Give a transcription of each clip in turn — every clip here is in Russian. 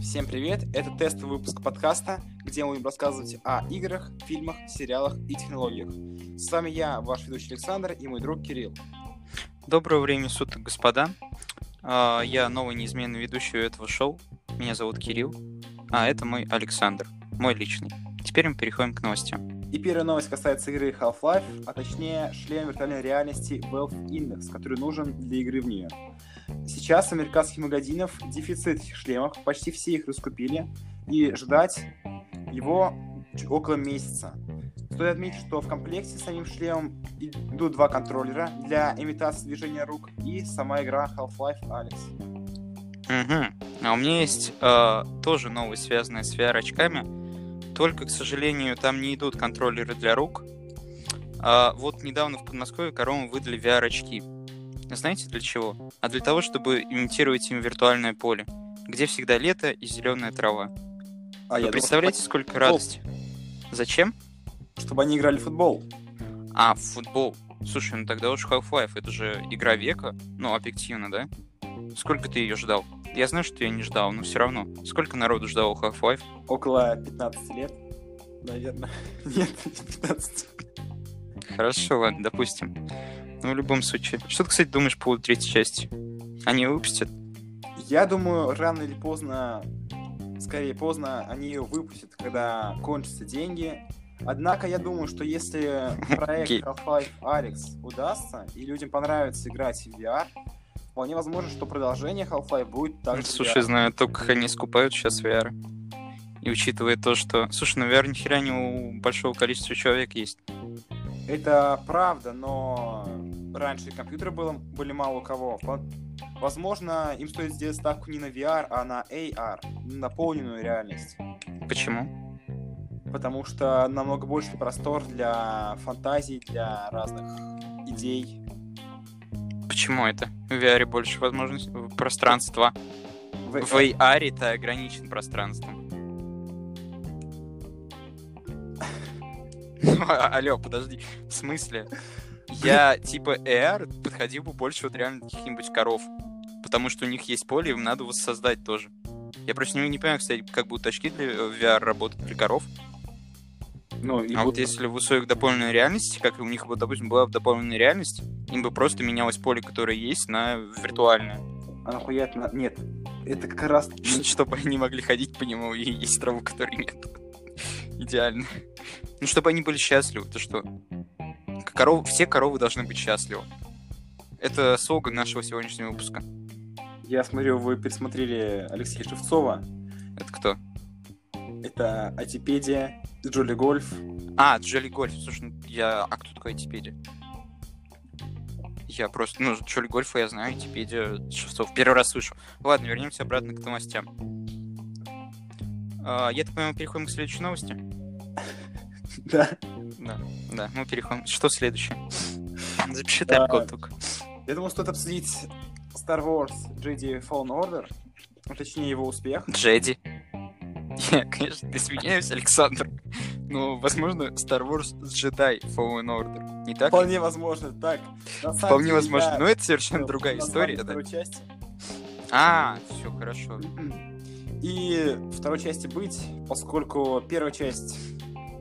Всем привет! Это тестовый выпуск подкаста, где мы будем рассказывать о играх, фильмах, сериалах и технологиях. С вами я, ваш ведущий Александр и мой друг Кирилл. Доброго времени суток, господа. А, Я новый неизменный ведущий этого шоу. Меня зовут Кирилл, а это мой Александр, мой личный. Теперь мы переходим к новостям. И первая новость касается игры Half-Life, а точнее шлем виртуальной реальности Valve Index, который нужен для игры в нее. Сейчас американских магазинах дефицит этих шлемов, почти все их раскупили, и ждать его около месяца. Стоит отметить, что в комплекте с самим шлемом идут два контроллера для имитации движения рук и сама игра Half-Life Alex. Мгм. А у меня есть э, тоже новость, связанная с VR-очками. Только, к сожалению, там не идут контроллеры для рук. А вот недавно в Подмосковье коровам выдали VR-очки. Знаете для чего? А для того, чтобы имитировать им виртуальное поле, где всегда лето и зеленая трава. А Вы я думал, представляете, сколько радости? Зачем? чтобы они играли в футбол. А, в футбол. Слушай, ну тогда уж Half-Life, это же игра века, ну, объективно, да? Сколько ты ее ждал? Я знаю, что я не ждал, но все равно. Сколько народу ждал Half-Life? Около 15 лет, наверное. Нет, не 15. Хорошо, ладно, допустим. Ну, в любом случае. Что ты, кстати, думаешь по поводу третьей части? Они выпустят? Я думаю, рано или поздно, скорее поздно, они ее выпустят, когда кончатся деньги. Однако я думаю, что если проект Окей. Half-Life Alyx удастся, и людям понравится играть в VR, вполне возможно, что продолжение Half-Life будет также Слушай, VR. знаю, только как они скупают сейчас VR. И учитывая то, что... Слушай, ну VR ни хера не у большого количества человек есть. Это правда, но раньше компьютеры было, были мало у кого. Во- Возможно, им стоит сделать ставку не на VR, а на AR, на наполненную реальность. Почему? потому что намного больше простор для фантазий, для разных идей. Почему это? В VR больше возможностей, пространства. В- В AR ты ограничен пространством. Алло, подожди. В смысле? Я, типа, AR подходил бы больше вот реально каких-нибудь коров. Потому что у них есть поле, им надо воссоздать тоже. Я просто не, не понимаю, кстати, как будут очки для э, VR работать для коров. Ну, и а вот вот- если в условиях дополненной реальности, как у них, вот, допустим, была дополненная реальность, им бы просто менялось поле, которое есть, на виртуальное. А нахуя это Нет, это как раз... чтобы они могли ходить по нему и есть траву, которой нет. Идеально. Ну, чтобы они были счастливы, то что? Коров... Все коровы должны быть счастливы. Это слоган нашего сегодняшнего выпуска. Я смотрю, вы пересмотрели Алексея Шевцова. Это кто? Это Атипедия, Джоли Гольф. А, Джоли Гольф. Слушай, ну, я... А кто такой Айтипедия? Я просто... Ну, Джоли Гольфа я знаю, Айтипедия Шевцов. Первый раз слышу. Ладно, вернемся обратно к новостям. А, я так понимаю, переходим к следующей новости? Да. Да, да, мы переходим. Что следующее? Запиши тайм-код только. Я думаю, стоит обсудить Star Wars Jedi Fallen Order. Ну, точнее, его успех. Джеди. Я, конечно, извиняюсь, Александр. Но, возможно, Star Wars Jedi Fallen Order. Не так? Вполне возможно, так. Вполне деле, возможно. Но это совершенно другая история, да? А, все хорошо. И второй части быть, поскольку первая часть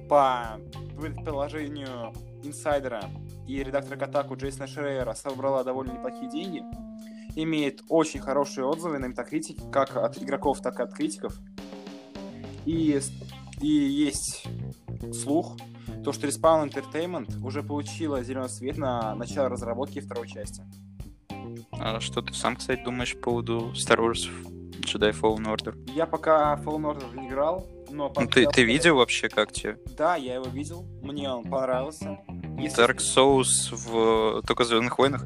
по предположению инсайдера и редактора Катаку Джейсона Шрейера собрала довольно неплохие деньги, имеет очень хорошие отзывы на Метакритике, как от игроков, так и от критиков. И, и есть слух, то, что Respawn Entertainment уже получила зеленый свет на начало разработки второй части. А что ты сам, кстати, думаешь по поводу Star Wars Jedi Fallen Order? Я пока Fallen Order не играл, но... Ну, ты, ты видел вообще, как тебе? Да, я его видел, мне он понравился. Если- Dark Souls в только Звездных войнах?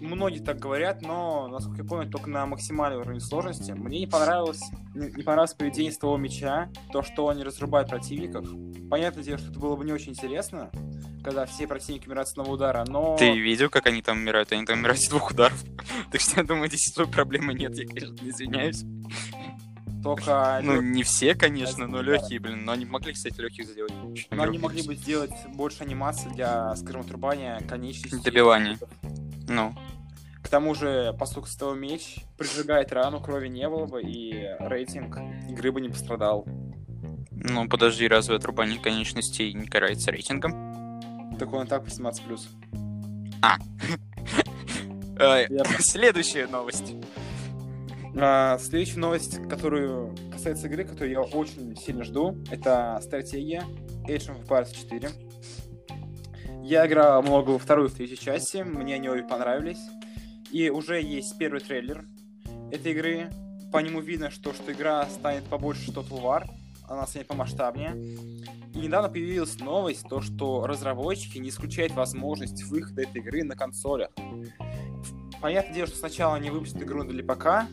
Многие так говорят, но, насколько я помню, только на максимальном уровне сложности. Мне не понравилось, не, понравилось поведение с того меча, то, что он не разрубает противников. Понятное дело, что это было бы не очень интересно, когда все противники умирают с одного удара, но... Ты видел, как они там умирают? Они там умирают с двух ударов. Так что я думаю, здесь той проблемы нет, я, конечно, извиняюсь. Только Ну, не все, конечно, но легкие, блин. Но они могли, кстати, легких сделать. Но они могли бы сделать больше анимации для, скажем, отрубания конечностей. Добивания. Ну, К тому же, поскольку стал меч прижигает рану, крови не было бы, и рейтинг игры бы не пострадал. Ну, подожди, разве отрубание конечностей не карается рейтингом? Так он и так 18+. Э, Верно. Следующая новость. А, следующая новость, которую касается игры, которую я очень сильно жду, это стратегия Age of Empires 4. Я играл много во вторую и в третью части, мне они обе понравились. И уже есть первый трейлер этой игры. По нему видно, что, что игра станет побольше Total War, она станет помасштабнее. И недавно появилась новость, то, что разработчики не исключают возможность выхода этой игры на консолях. Понятное дело, что сначала они выпустят игру для ПК,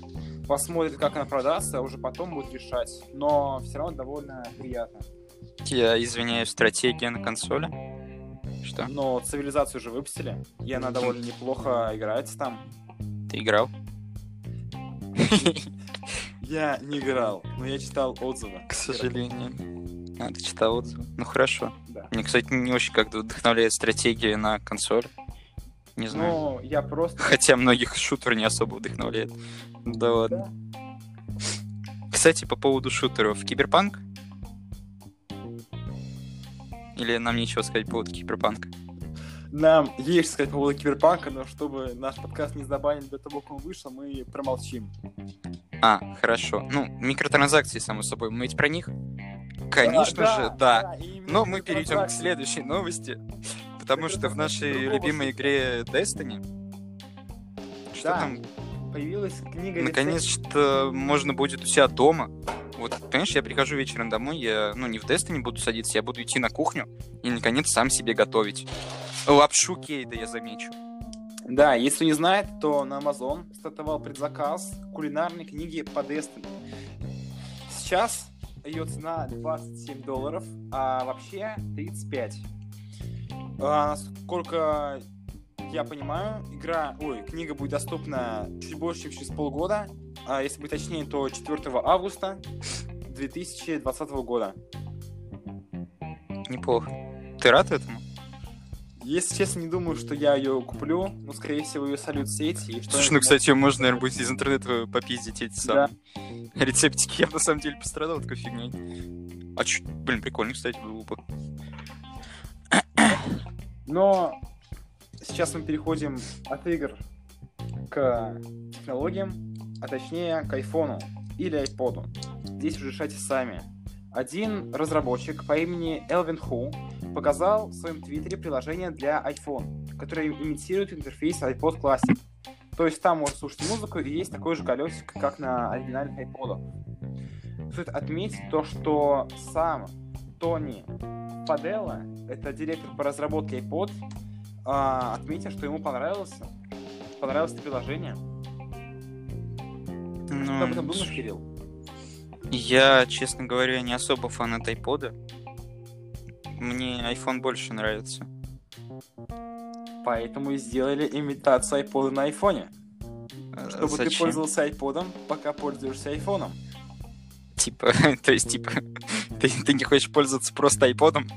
посмотрят, как она продастся, а уже потом будут решать. Но все равно довольно приятно. Я извиняюсь, стратегия на консоли. Что? Но цивилизацию уже выпустили, и она довольно неплохо играется там. Ты играл? Я не играл, но я читал отзывы. К сожалению. Ты читал отзывы? Ну хорошо. Да. Мне, кстати, не очень как-то вдохновляет стратегия на консоли. Не знаю. Но я просто... Хотя многих шутер не особо вдохновляет. Да ладно. Кстати, по поводу шутеров. Киберпанк? Или нам нечего сказать по поводу киберпанка? Нам есть сказать по поводу Киберпанка, но чтобы наш подкаст не забанили до того, как он вышел, мы промолчим. А, хорошо. Ну, микротранзакции, само собой. Мы ведь про них? Конечно же, да. именно Но мы перейдем к следующей новости. Потому что в нашей Другого любимой игре Destiny... Что Да, там? Появилась книга. Наконец-то можно будет у себя дома. Вот, понимаешь, я прихожу вечером домой, я, ну, не в Destiny буду садиться, я буду идти на кухню и, наконец, сам себе готовить. Лапшу кейда, я замечу. Да, если не знает, то на Amazon стартовал предзаказ кулинарной книги по Destiny. Сейчас ее цена 27 долларов, а вообще 35. А, насколько я понимаю, игра, ой, книга будет доступна чуть больше, чем через полгода, а если быть точнее, то 4 августа 2020 года. Неплохо. Ты рад этому? Если честно, не думаю, что я ее куплю, но, скорее всего, ее сольют в сети. и Слушай, что-нибудь ну, кстати, ее можно, наверное, будет из интернета попиздить эти Да. самые рецептики. Я, на самом деле, пострадал от такой фигней. А чё, блин, прикольно, кстати, было бы. Но сейчас мы переходим от игр к технологиям, а точнее к айфону или айподу. Здесь уже решайте сами. Один разработчик по имени Элвин Ху показал в своем твиттере приложение для iPhone, которое имитирует интерфейс iPod Classic. То есть там можно слушать музыку и есть такой же колесик, как на оригинальных iPod. Стоит отметить то, что сам Тони Паделла, это директор по разработке iPod, а, отметил, что ему понравилось, понравилось это приложение. Что ты об этом Ну, думаешь, Кирилл? я, честно говоря, не особо фанат айпода. Мне iPhone больше нравится. Поэтому и сделали имитацию iPod на айфоне. А Чтобы ты Зачем? пользовался айподом, пока пользуешься айфоном. Типа, то есть, типа, ты, ты не хочешь пользоваться просто айподом?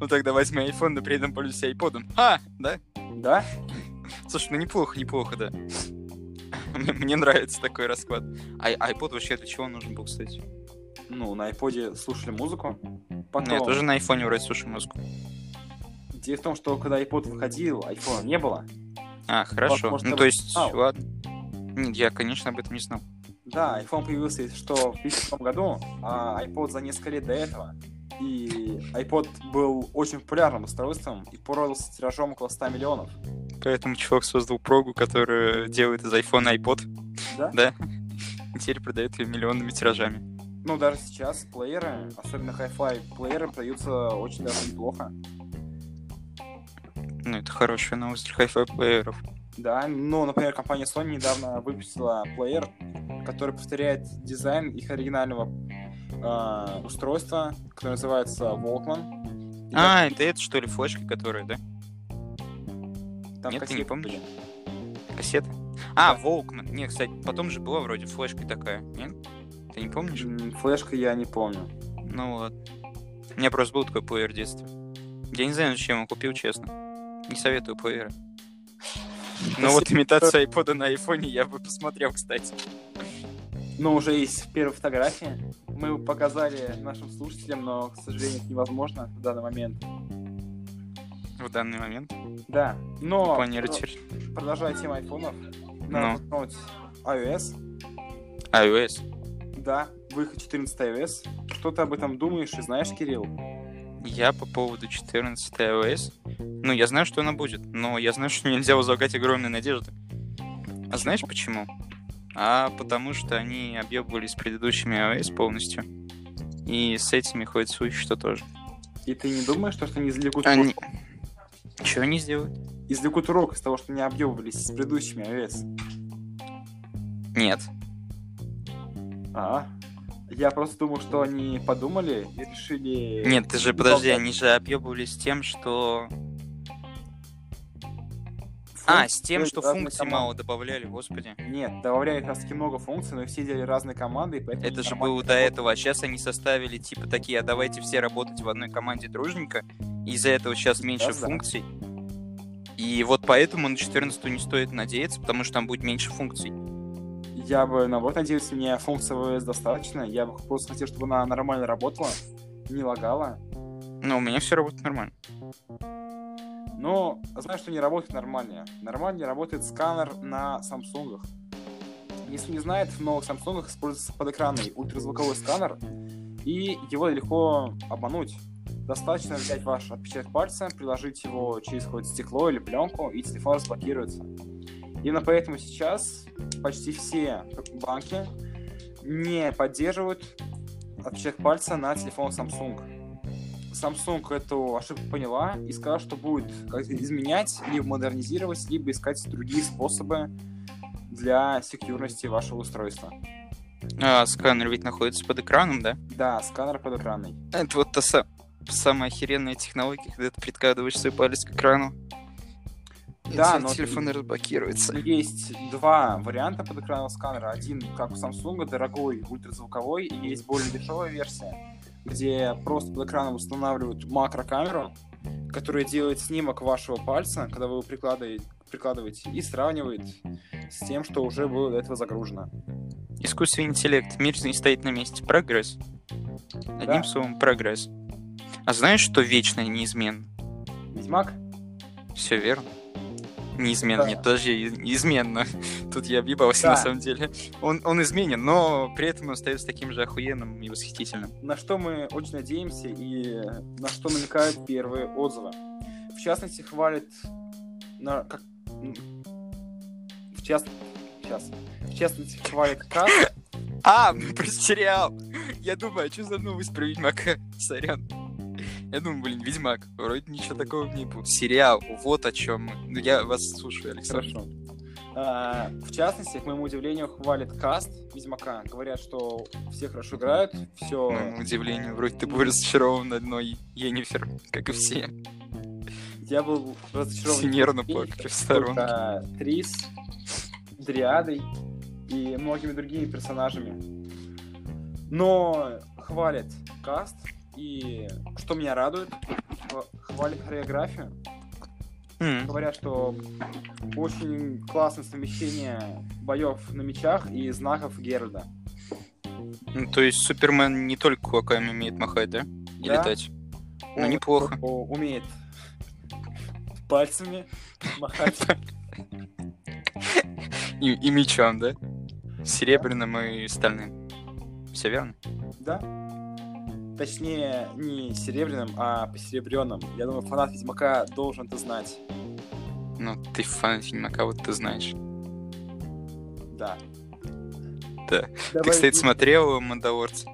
Ну тогда возьми iPhone, но при этом пользуйся айподом. А, да? Да? Слушай, ну неплохо, неплохо, да. Мне, нравится такой расклад. А iPod вообще для чего нужен был, кстати? Ну, на айподе слушали музыку. Потом, Ну, я тоже на айфоне вроде слушаю музыку. Дело в том, что когда iPod выходил, айфона не было. А, хорошо. может, ну, то есть, знал? ладно. Нет, я, конечно, об этом не знал. Да, iPhone появился, если что, в 2007 году, а iPod за несколько лет до этого. И iPod был очень популярным устройством и продался тиражом около 100 миллионов. Поэтому чувак создал прогу, которая делает из iPhone iPod. Да? Да. И теперь продает ее миллионными тиражами. Ну, даже сейчас плееры, особенно hi-fi плееры, продаются очень даже неплохо. Ну, это хорошая новость для хай-фай плееров. Да, ну, например, компания Sony недавно выпустила плеер, который повторяет дизайн их оригинального э, устройства, которое называется Walkman. И А, это это что ли, флешка, которая, да? там нет, ты не кассеты помнишь? были. Кассета? А, Волкман. Не, кстати, потом же была вроде флешка такая, нет? Ты не помнишь? Флешка я не помню. Ну вот. У меня просто был такой плеер в детстве. Я не знаю, зачем его купил, честно. Не советую плееры. Ну вот имитацию айпода на айфоне я бы посмотрел, кстати. Ну, уже есть первые фотографии. Мы его показали нашим слушателям, но, к сожалению, это невозможно в данный момент. В данный момент? Да, но... Планируете? Продолжая тему айфонов, надо ну. iOS. iOS. Да, выход 14 iOS. Что ты об этом думаешь и знаешь, Кирилл? Я по поводу 14 iOS. Ну, я знаю, что она будет, но я знаю, что нельзя возлагать огромные надежды. А знаешь почему? А потому что они объебывались с предыдущими iOS полностью. И с этими ходит слух, что тоже. И ты не думаешь, что, что они извлекут Они... урок? Чего они сделают? извлекут урок из того, что они объебывались с предыдущими iOS? Нет. А, я просто думал, что они подумали и решили... Нет, ты же, подожди, они же объебывались тем, что... А, с тем, что функций команды. мало добавляли, господи. Нет, добавляли как раз таки много функций, но все делали разные команды, и поэтому... Это же было до этого, а сейчас они составили типа такие, а давайте все работать в одной команде дружненько, из-за этого сейчас меньше Сейчас да. функций. И вот поэтому на 14 не стоит надеяться, потому что там будет меньше функций. Я бы, наоборот, надеялся, мне функций iOS достаточно. Я бы просто хотел, чтобы она нормально работала, не лагала. Но у меня все работает нормально. Но знаю, что не работает нормально. Нормально работает сканер на Samsung. Если не знает, в новых Samsung используется подэкранный ультразвуковой сканер, и его легко обмануть. Достаточно взять ваш отпечаток пальца, приложить его через какое-то стекло или пленку, и телефон разблокируется. Именно поэтому сейчас почти все банки не поддерживают отпечаток пальца на телефон Samsung. Samsung эту ошибку поняла и сказала, что будет изменять, либо модернизировать, либо искать другие способы для секьюрности вашего устройства. А сканер ведь находится под экраном, да? Да, сканер под экраной. Это вот та са- самая охеренная технология, когда ты прикладываешь свой палец к экрану. Да, но- телефон разблокируется. Есть два варианта под экранного сканера. Один, как у Samsung, дорогой, ультразвуковой, и есть более дешевая версия, где просто под экраном устанавливают макрокамеру, которая делает снимок вашего пальца, когда вы его прикладываете, прикладываете и сравнивает с тем, что уже было до этого загружено. Искусственный интеллект. Мир не стоит на месте. Прогресс. Одним Да. словом, прогресс. А знаешь, что вечно неизменно? Ведьмак? Все верно. Неизменно, Да. нет, подожди, изменно. Тут я объебался Да. на самом деле. Он, он изменен, но при этом он остается таким же охуенным и восхитительным. на что мы очень надеемся и на что намекают первые отзывы. В частности, хвалит на как в част... сейчас. В частности, хвалит как А, про сериал! Я думаю, а что за новость про Ведьмака? Сорян. Я думаю, блин, Ведьмак. Вроде ничего такого не было. Сериал, вот о чем. Ну, я вас слушаю, Александр. Хорошо. А, в частности, к моему удивлению, хвалит каст Ведьмака. Говорят, что все хорошо играют, К все... моему удивлению, вроде ты был разочарован одной Енифер, как и все. Я был разочарован. Все нервно не плакали в сторонке. только Трис, Дриадой и многими другими персонажами. Но хвалят каст, и что меня радует, хва- хвалят хореографию. М, Говорят, что очень классное совмещение боев на мечах и знаков Геральда. Ну, то есть Супермен не только кулаками умеет махать, да? И Да. летать. Ну, Он неплохо. о- умеет пальцами махать. И, и мечом, да? Серебряным и стальным. Все верно? Да. Точнее, не серебряным, а посеребренным. Я думаю, фанат Ведьмака должен это знать. Ну, ты фанат Ведьмака, вот ты знаешь. Да. Да. Давай- Ты, кстати, смотрел «Мандалорца»?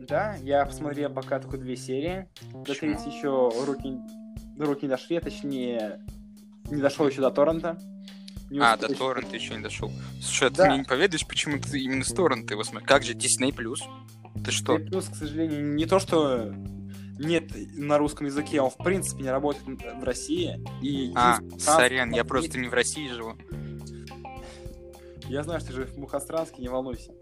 Да, я посмотрел пока только две серии. До третьей еще руки, руки не дошли, а точнее, не дошел еще до торрента. Не А, до торрента еще не дошел. Слушай, а ты Да. мне не поведаешь, почему ты именно с торрента его смотришь? Как же, Disney+. Плюс? Ты что? Плюс, к сожалению, не то, что нет на русском языке, он в принципе не работает в России. И А, сорян, я просто не в России живу. Я знаю, что ты живешь в Мухостранске, не волнуйся.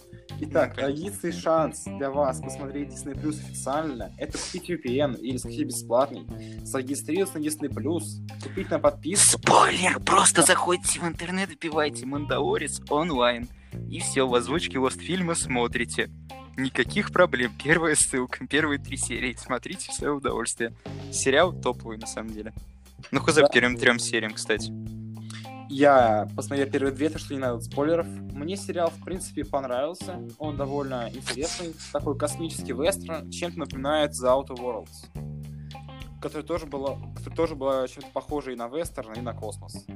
Итак, Ну, единственный шанс для вас посмотреть Disney Plus официально это купить VPN или скачать бесплатный, зарегистрироваться на Disney Plus, купить на подписку. Спойлер! Просто заходите в интернет, вбивайте «Мандалорец» онлайн. И все, в озвучке Лостфильма смотрите. Никаких проблем. Первая ссылка, первые три серии. Смотрите в свое удовольствие. Сериал топовый, на самом деле. Ну, хз Да. к первым трем сериям, кстати. Я посмотрел первые две, так что не надо спойлеров. Мне сериал, в принципе, понравился. Он довольно интересный. Такой космический вестерн, чем-то напоминает The Outer Worlds. Который тоже была, который тоже была чем-то похожа и на вестерн, и на космос.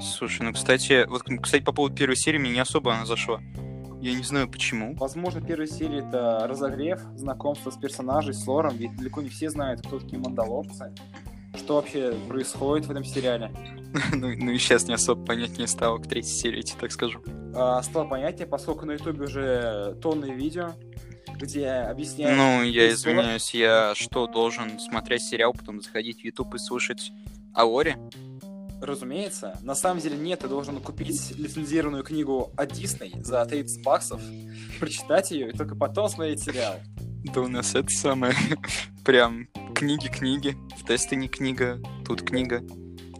Слушай, ну, кстати, вот, кстати, по поводу первой серии мне не особо она зашла. Я не знаю, почему. Возможно, первая серия это разогрев, знакомство с персонажей, с лором, ведь далеко не все знают, кто такие мандалорцы, что вообще происходит в этом сериале. ну, ну и сейчас не особо понятнее стало к третьей серии, я тебе так скажу. А, стало понятие, поскольку на ютубе уже тонны видео, где объясняют... Ну, я извиняюсь, я что, должен смотреть сериал, потом заходить в YouTube и слушать о Лоре? Разумеется. На самом деле нет, ты должен купить лицензированную книгу о Дисней за 30 баксов, прочитать ее и только потом смотреть сериал. Да у нас это самое, прям книги-книги, в тесте не книга, тут книга.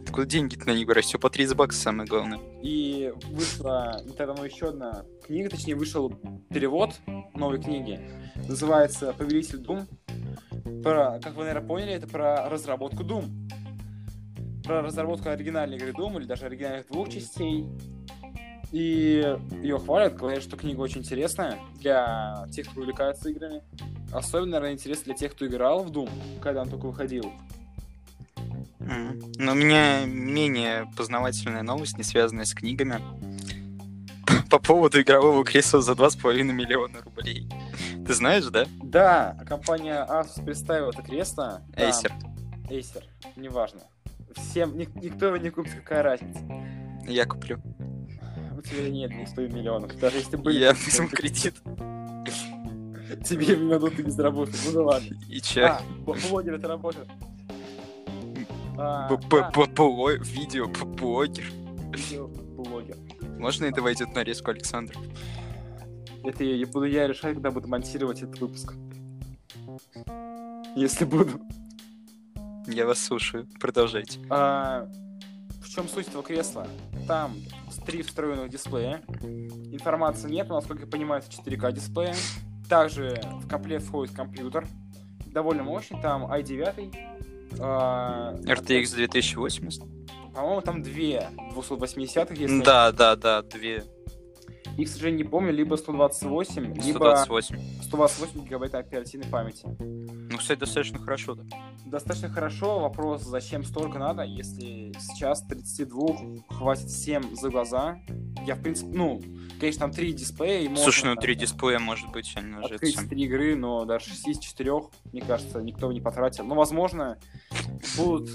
Откуда деньги-то на них брать? Все по 30 баксов самое главное. И вышла давно еще одна книга, точнее вышел перевод новой книги. Называется «Повелитель Дум». Про, как вы, наверное, поняли, это про разработку Doom. Про разработку оригинальной игры Doom, или даже оригинальных двух частей. И ее хвалят, говорят, что книга очень интересная для тех, кто увлекается играми. Особенно, наверное, интересно для тех, кто играл в Doom, когда он только выходил. Но у меня менее познавательная новость, не связанная с книгами. По поводу игрового кресла за 2,5 миллиона рублей. Ты знаешь, да? Да, компания Asus представила это кресло. Acer. Acer, неважно. Всем, ник- никто его не купит, какая разница. Я куплю. У тебя нет ни 100 миллионов. Даже если были... Я возьму кредит. Тебе им дадут и без работы. Ну да ладно. И чё? А, блогер это работа. А, Б- да, б- б- Видео, блогер. видеоблогер. Можно это войдет на резку, Александр? Это я буду я решать, когда буду монтировать этот выпуск. Если буду. Я вас слушаю. Продолжайте. А, в чем суть этого кресла? Там три встроенных дисплея. Информации нет, но, насколько я понимаю, это 4К дисплея. Также в комплект входит компьютер. Довольно мощный, там i9. а, RTX 2080? По-моему, там две 280 если... Да, да, да, две. Их, к сожалению, не помню, либо 128, либо 128. 128 гигабайт оперативной памяти. Ну, кстати, достаточно хорошо, да. Достаточно хорошо. Вопрос, зачем столько надо, если сейчас 32 хватит всем за глаза. Я, в принципе, ну, конечно, там три дисплея. И можно, Слушай, ну там, три дисплея, может быть, они уже Открыть всё. три игры, но даже 6 из 4, мне кажется, никто не потратил. Но, возможно, будут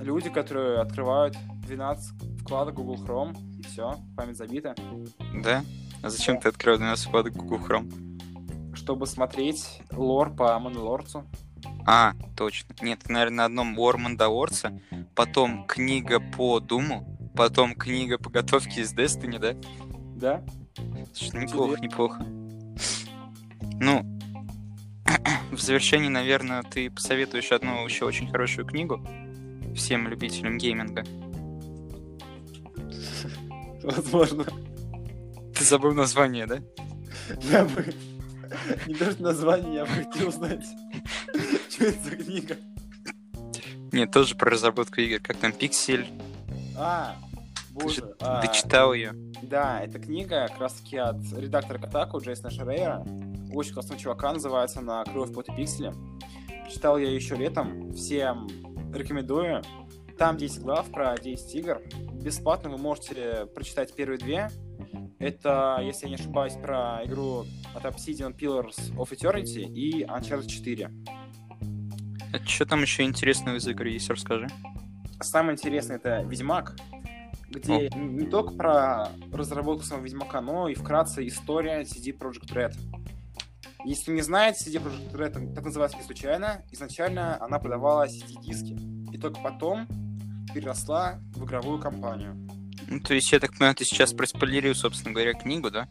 люди, которые открывают 12 вкладок Google Chrome, все, память забита, Да? А зачем ты открыл 12 вкладок Google Chrome? чтобы смотреть лор по Мандалорцу. А, точно. Нет, наверное, на одном War Mandalorца, потом книга по Думу, потом книга по готовке из Destiny, да? Да? Слушай, неплохо, неплохо. Ну, в завершении, наверное, ты посоветуешь одну еще очень хорошую книгу всем любителям гейминга. Возможно. Ты забыл название, да? Я бы... Не даже название, я бы хотел узнать, что это за книга. Нет, тоже про разработку игр. Как там, Пиксель? А, Ты же боже. а, дочитал ее. Да, эта книга как раз таки от редактора Катаку Джейсона Шерейра. Очень классного чувака, называется на «Кровь, пот и пиксели». Читал я еще летом, всем рекомендую. Там 10 глав про 10 игр. Бесплатно вы можете прочитать первые две. Это, если я не ошибаюсь, про игру от Obsidian Pillars of Eternity и Uncharted 4. Что там еще интересного из игры есть, расскажи. Самое интересное это Ведьмак, где не только про разработку самого Ведьмака, но и вкратце история CD Projekt Red. Если не знаете, CD Projekt Red так называется не случайно. Изначально она продавала CD-диски. И только потом переросла в игровую компанию. Ну, то есть, я так понимаю, ты сейчас проспойлерил, собственно говоря, книгу, да?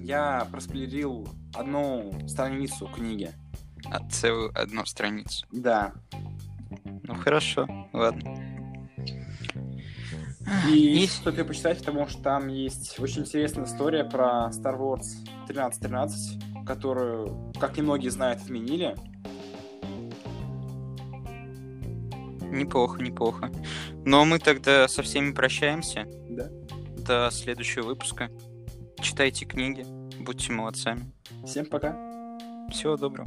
Я проспойлерил одну страницу книги. А, целую одну страницу. Да. Ну, хорошо, ладно. И Есть- стоит ее почитать, потому что там есть очень интересная история про Star Wars 1313, которую, как немногие знают, отменили. Неплохо, неплохо. Но мы тогда со всеми прощаемся. Да. До следующего выпуска. Читайте книги, будьте молодцами. Всем пока. Всего доброго.